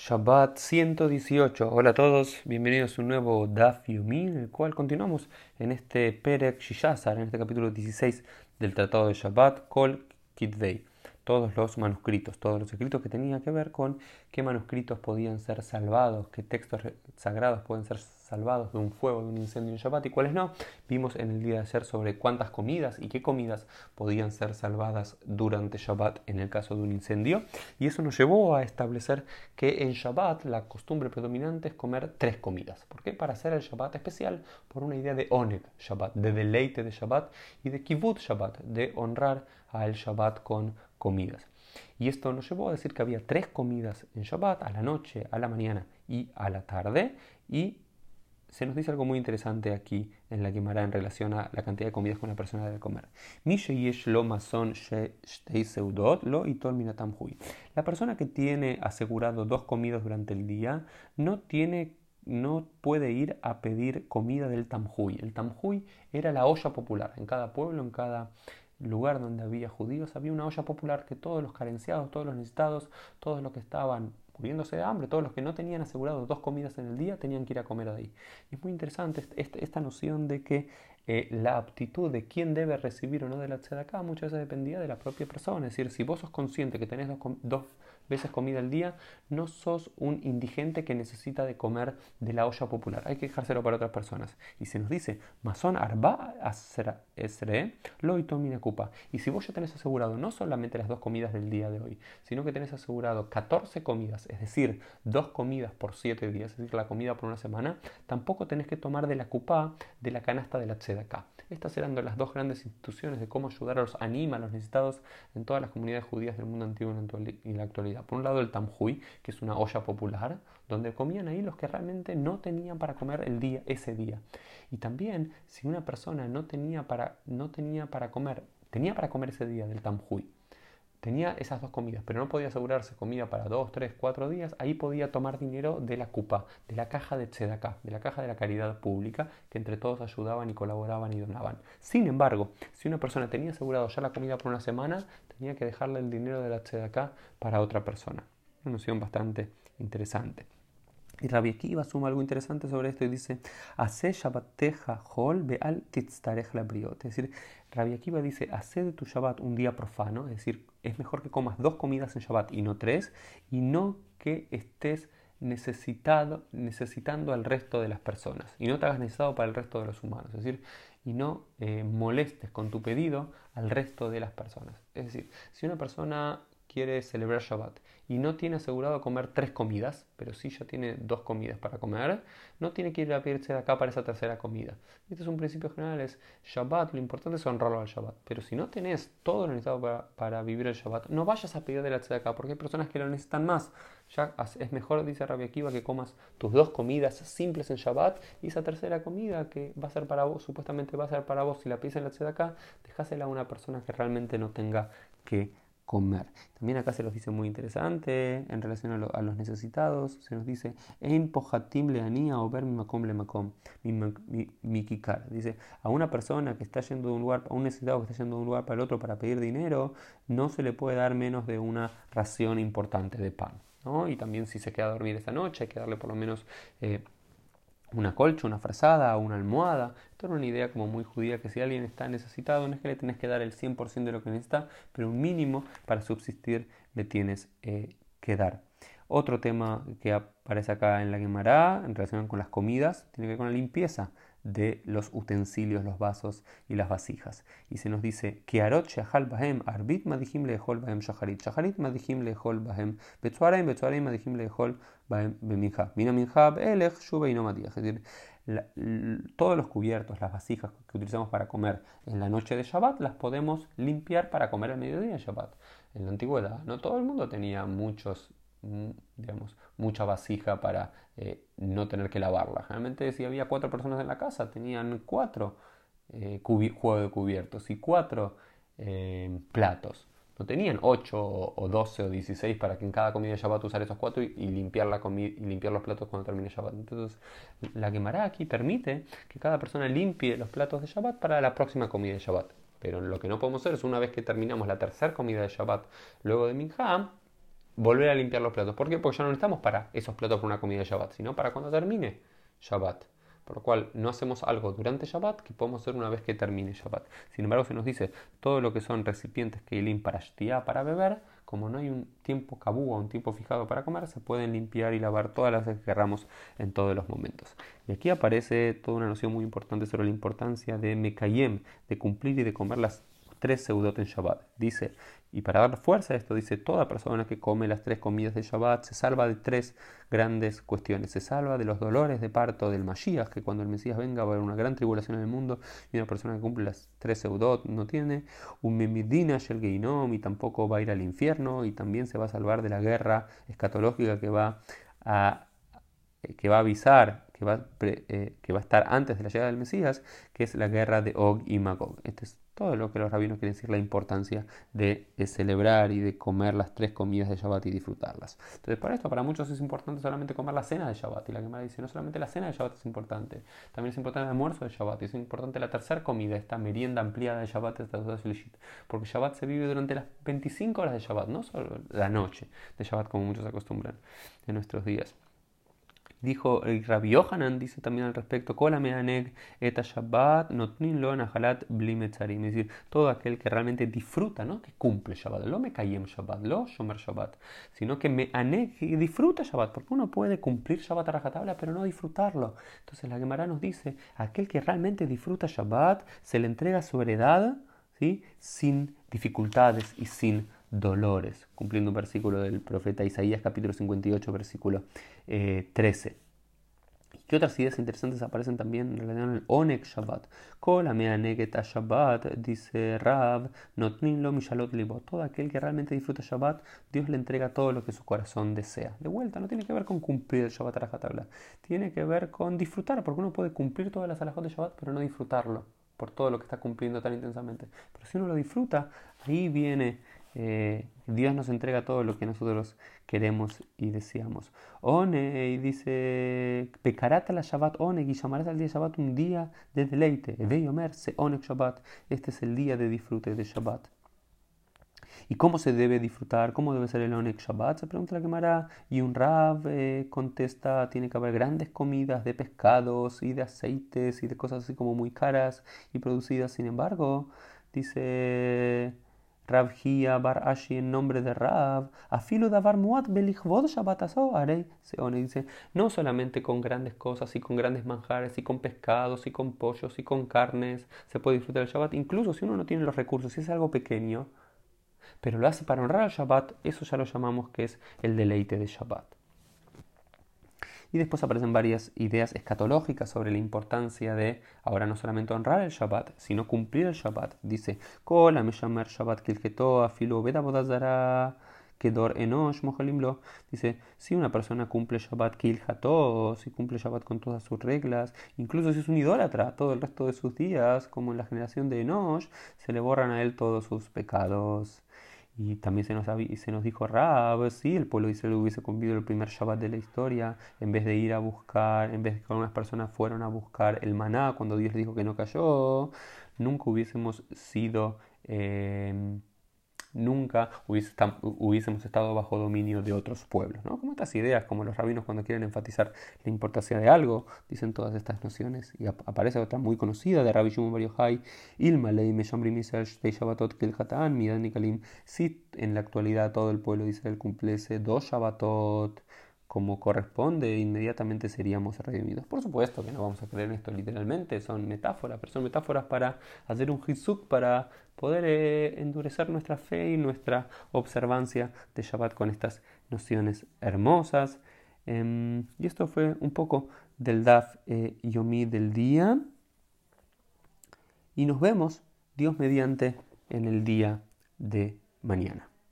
Shabbat 118. Hola a todos, bienvenidos a un nuevo Daf Yomi, en el cual continuamos en este Perek Shishazar, en este capítulo 16 del Tratado de Shabbat, Kol Kitvei. Todos los manuscritos, todos los escritos que tenían que ver con qué manuscritos podían ser salvados, qué textos sagrados pueden ser salvados de un fuego, de un incendio en Shabbat y cuáles no. Vimos en el día de ayer sobre cuántas comidas y qué comidas podían ser salvadas durante Shabbat en el caso de un incendio. Y eso nos llevó a establecer que en Shabbat la costumbre predominante es comer tres comidas. ¿Por qué? Para hacer el Shabbat especial por una idea de Oneg Shabbat, de deleite de Shabbat y de Kivut Shabbat, de honrar al Shabbat con comidas. Y esto nos llevó a decir que había tres comidas en Shabbat, a la noche, a la mañana y a la tarde. Y se nos dice algo muy interesante aquí en la Gemara en relación a la cantidad de comidas que una persona debe comer. La persona que tiene asegurado dos comidas durante el día no tiene no puede ir a pedir comida del tamjuy. El tamjuy era la olla popular. En cada pueblo, en cada lugar donde había judíos, había una olla popular que todos los carenciados, todos los necesitados, todos los que estaban muriéndose de hambre, todos los que no tenían asegurado dos comidas en el día tenían que ir a comer ahí. Y es muy interesante esta, noción de que eh, la aptitud de quién debe recibir o no de la acá muchas veces dependía de la propia persona. Es decir, si vos sos consciente que tenés dos veces comida al día, no sos un indigente que necesita de comer de la olla popular. Hay que dejárselo para otras personas. Y se nos dice, Mason arba esre lo cupa. Y si vos ya tenés asegurado no solamente las dos comidas del día de hoy, sino que tenés asegurado 14 comidas, es decir, dos comidas por 7 días, es decir, la comida por una semana, tampoco tenés que tomar de la cupa de la canasta de la tzedaká. Estas eran las dos grandes instituciones de cómo ayudar a los anima, a los necesitados en todas las comunidades judías del mundo antiguo y en la actualidad. Por un lado el tamhui, que es una olla popular, donde comían ahí los que realmente no tenían para comer el día, ese día. Y también si una persona no tenía para, no tenía para comer, tenía para comer ese día del tamhui, tenía esas dos comidas, pero no podía asegurarse comida para dos, tres, cuatro días, ahí podía tomar dinero de la cupa, de la caja de Tzedakah, de la caja de la caridad pública, que entre todos ayudaban y colaboraban y donaban. Sin embargo, si una persona tenía asegurado ya la comida por una semana, tenía que dejarle el dinero de la Tzedakah para otra persona. Una noción bastante interesante. Y Rabbi Akiva suma algo interesante sobre esto y dice, Hace Shabbateja hol beal la briot. Es decir, Rabbi Akiva dice, hace de tu Shabbat un día profano, es decir, es mejor que comas dos comidas en Shabbat y no tres, y no que estés necesitado, necesitando al resto de las personas, y no te hagas necesitado para el resto de los humanos, es decir, y no eh, molestes con tu pedido al resto de las personas. Es decir, si una persona quiere celebrar Shabbat y no tiene asegurado comer tres comidas, pero sí ya tiene dos comidas para comer, no tiene que ir a pedirse de acá para esa tercera comida. Este es un principio general, es Shabbat, lo importante es honrarlo al Shabbat. Pero si no tenés todo lo necesario para, vivir el Shabbat, no vayas a pedir de la acá porque hay personas que lo necesitan más. Ya es mejor, dice Rabbi Akiva, que comas tus dos comidas simples en Shabbat y esa tercera comida que va a ser para vos, supuestamente va a ser para vos, si la pides en la acá, dejásela a una persona que realmente no tenga que comer. También acá se los dice muy interesante en relación a, los necesitados. Se nos dice, en o ver macom le macom, mi, kikar. Dice, a una persona que está yendo de un lugar, a un necesitado que está yendo de un lugar para el otro para pedir dinero, no se le puede dar menos de una ración importante de pan. ¿no? Y también si se queda a dormir esa noche, hay que darle por lo menos... Eh, una colcha, una frazada, una almohada. Esto era una idea como muy judía que si alguien está necesitado no es que le tenés que dar el 100% de lo que necesita, pero un mínimo para subsistir le tienes eh, que dar. Otro tema que aparece acá en la Gemara en relación con las comidas tiene que ver con la limpieza de los utensilios, los vasos y las vasijas. Y se nos dice que arot shahal bahem arbit madihim lehol bahem shaharit, shaharit madihim lehol bahem betzuarim, betzuarim madihim lehol bahem beminjab, mina minjab elech shuba y no Es decir, todos los cubiertos, las vasijas que utilizamos para comer en la noche de Shabbat, las podemos limpiar para comer al mediodía de Shabbat. En la antigüedad, no todo el mundo tenía muchos digamos, mucha vasija para eh, no tener que lavarla. Generalmente si había cuatro personas en la casa, tenían cuatro eh, juegos de cubiertos y cuatro eh, platos. No tenían ocho o doce o dieciséis para que en cada comida de Shabbat usar esos cuatro y, limpiar, la y limpiar los platos cuando termine Shabbat. Entonces, la Gemara aquí permite que cada persona limpie los platos de Shabbat para la próxima comida de Shabbat. Pero lo que no podemos hacer es una vez que terminamos la tercera comida de Shabbat luego de Minha, volver a limpiar los platos. ¿Por qué? Porque ya no necesitamos para esos platos para una comida de Shabbat, sino para cuando termine Shabbat. Por lo cual no hacemos algo durante Shabbat que podemos hacer una vez que termine Shabbat. Sin embargo, se nos dice todo lo que son recipientes que para shtiá, para beber, como no hay un tiempo cabú o un tiempo fijado para comer, se pueden limpiar y lavar todas las veces que queramos en todos los momentos. Y aquí aparece toda una noción muy importante sobre la importancia de Mekayem, de cumplir y de comer las tres seudot en Shabbat. Dice, y para dar fuerza a esto, dice, toda persona que come las tres comidas de Shabbat se salva de tres grandes cuestiones. Se salva de los dolores de parto del Mashiach, que cuando el Mesías venga va a haber una gran tribulación en el mundo, y una persona que cumple las tres seudot no tiene un memidina shel geinom, y tampoco va a ir al infierno, y también se va a salvar de la guerra escatológica que va a, que va a avisar que va, eh, que va a estar antes de la llegada del Mesías, que es la guerra de Og y Magog. Este es todo lo que los rabinos quieren decir, la importancia de, celebrar y de comer las tres comidas de Shabbat y disfrutarlas. Entonces, para esto, para muchos es importante solamente comer la cena de Shabbat. Y la Gemara dice, no solamente la cena de Shabbat es importante, también es importante el almuerzo de Shabbat. Y es importante la tercera comida, esta merienda ampliada de Shabbat, esta porque Shabbat se vive durante las 25 horas de Shabbat, no solo la noche de Shabbat, como muchos acostumbran en nuestros días. Dijo el Rabbi Yohanan, dice también al respecto, eta Shabbat notnin lo Es decir, todo aquel que realmente disfruta, ¿no? que cumple Shabbat. Lo me en Shabbat, lo shomer Shabbat. Sino que me y disfruta Shabbat. Porque uno puede cumplir Shabbat a rajatabla, pero no disfrutarlo. Entonces la Gemara nos dice, aquel que realmente disfruta Shabbat, se le entrega su heredad ¿sí? sin dificultades y sin dolores, cumpliendo un versículo del profeta Isaías capítulo 58 versículo 13. Eh, ¿Qué otras ideas interesantes aparecen también en el Onek Shabbat? Shabbat, dice Rab, Notnin lo mishalot libo. Todo aquel que realmente disfruta Shabbat, Dios le entrega todo lo que su corazón desea. De vuelta, no tiene que ver con cumplir el Shabbat rajatabla. Tiene que ver con disfrutar, porque uno puede cumplir todas las alajot de Shabbat, pero no disfrutarlo por todo lo que está cumpliendo tan intensamente. Pero si uno lo disfruta, ahí viene eh, Dios nos entrega todo lo que nosotros queremos y deseamos. One, y dice, pecarata la Shabbat one, y llamarás al día Shabbat un día de deleite. Se Shabbat. Este es el día de disfrute de Shabbat. ¿Y cómo se debe disfrutar? ¿Cómo debe ser el Onek Shabbat? Se pregunta la Gemara. Y un Rab eh, contesta, tiene que haber grandes comidas de pescados y de aceites y de cosas así como muy caras y producidas. Sin embargo, dice... Rab Bar Ashi en nombre de Rab, afilo davar muat belichvod shabbatazo arei seone dice, no solamente con grandes cosas y con grandes manjares y con pescados y con pollos y con carnes se puede disfrutar el Shabbat, incluso si uno no tiene los recursos, si es algo pequeño, pero lo hace para honrar al Shabbat, eso ya lo llamamos que es el deleite de Shabbat. Y después aparecen varias ideas escatológicas sobre la importancia de ahora no solamente honrar el Shabbat, sino cumplir el Shabbat. Dice, Kola meshamer Shabbat kedor enosh. Dice, si una persona cumple Shabbat kilhato, si cumple Shabbat con todas sus reglas, incluso si es un idólatra todo el resto de sus días, como en la generación de Enosh, se le borran a él todos sus pecados. Y también se nos, se nos dijo Rab, sí, el pueblo de Israel hubiese cumplido el primer Shabbat de la historia, en vez de ir a buscar, en vez de que algunas personas fueron a buscar el maná cuando Dios dijo que no cayó, nunca hubiésemos sido eh, nunca hubiésemos estado bajo dominio de otros pueblos. ¿no? Como estas ideas, como los rabinos cuando quieren enfatizar la importancia de algo, dicen todas estas nociones. Y aparece otra muy conocida de Rabbi Shimon Bar Yochai, Ilmalei Shabbatot Midan Si en la actualidad todo el pueblo de Israel cumpliese dos Shabbatot, como corresponde, inmediatamente seríamos redimidos. Por supuesto que no vamos a creer en esto literalmente, son metáforas, pero son metáforas para hacer un hizuk, para poder eh, endurecer nuestra fe y nuestra observancia de Shabbat con estas nociones hermosas. Em, y esto fue un poco del Daf eh, Yomi del día. Y nos vemos, Dios mediante, en el día de mañana.